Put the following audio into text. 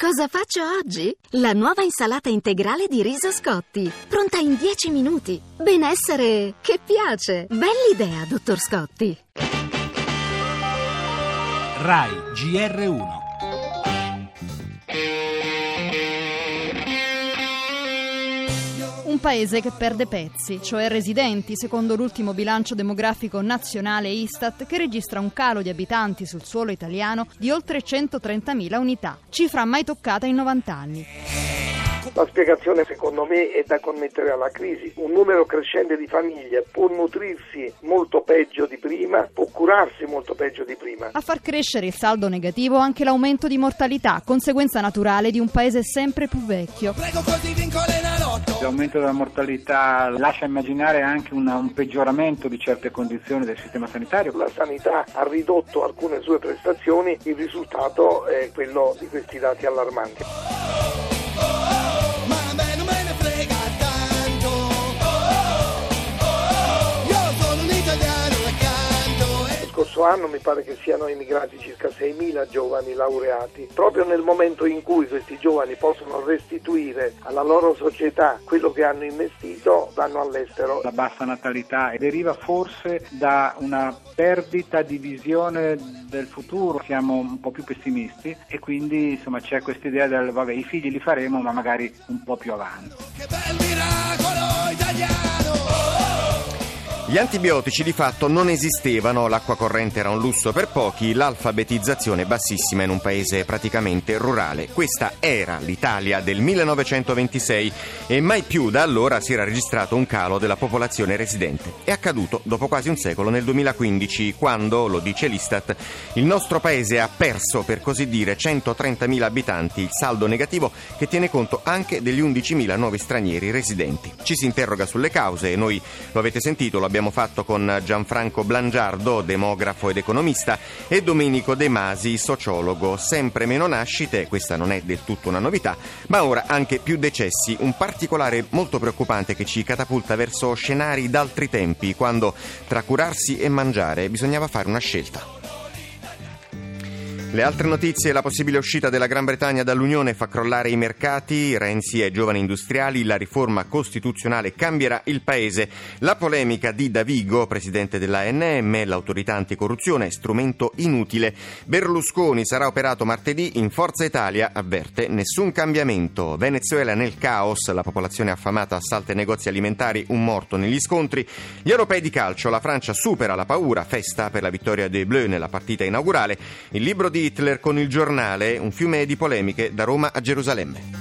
Cosa faccio oggi? La nuova insalata integrale di riso Scotti, pronta in 10 minuti. Benessere che piace. Bell'idea, dottor Scotti. RAI GR1 paese che perde pezzi, cioè residenti, secondo l'ultimo bilancio demografico nazionale Istat, che registra un calo di abitanti sul suolo italiano di oltre 130.000 unità, cifra mai toccata in 90 anni. La spiegazione secondo me è da connettere alla crisi. Un numero crescente di famiglie può nutrirsi molto peggio di prima, può curarsi molto peggio di prima. A far crescere il saldo negativo anche l'aumento di mortalità, conseguenza naturale di un paese sempre più vecchio. L'aumento della mortalità lascia immaginare anche una, un peggioramento di certe condizioni del sistema sanitario. La sanità ha ridotto alcune sue prestazioni, il risultato è quello di questi dati allarmanti. Scorso anno mi pare che siano emigrati circa 6.000 giovani laureati. Proprio nel momento in cui questi giovani possono restituire alla loro società quello che hanno investito, vanno all'estero. La bassa natalità deriva forse da una perdita di visione del futuro, siamo un po' più pessimisti e quindi insomma c'è questa idea del vabbè i figli li faremo ma magari un po' più avanti. Che bel miracolo italiano! Gli antibiotici di fatto non esistevano, l'acqua corrente era un lusso per pochi, l'alfabetizzazione bassissima in un paese praticamente rurale. Questa era l'Italia del 1926 e mai più da allora si era registrato un calo della popolazione residente. È accaduto dopo quasi un secolo nel 2015 quando, lo dice l'Istat, il nostro paese ha perso per così dire 130.000 abitanti, il saldo negativo che tiene conto anche degli 11.000 nuovi stranieri residenti. Ci si interroga sulle cause e noi lo avete sentito, lo abbiamo abbiamo fatto con Gianfranco Blangiardo, demografo ed economista, e Domenico De Masi, sociologo. Sempre meno nascite, questa non è del tutto una novità, ma ora anche più decessi, un particolare molto preoccupante che ci catapulta verso scenari d'altri tempi, quando tra curarsi e mangiare bisognava fare una scelta. Le altre notizie, la possibile uscita della Gran Bretagna dall'Unione fa crollare i mercati, Renzi e giovani industriali, la riforma costituzionale cambierà il paese, la polemica di Davigo, presidente dell'ANM, l'autorità anticorruzione, strumento inutile, Berlusconi sarà operato martedì, in Forza Italia avverte nessun cambiamento, Venezuela nel caos, la popolazione affamata assalta i negozi alimentari, un morto negli scontri, gli europei di calcio, la Francia supera la paura, festa per la vittoria dei Bleu nella partita inaugurale, il libro di Hitler con il giornale, un fiume di polemiche da Roma a Gerusalemme.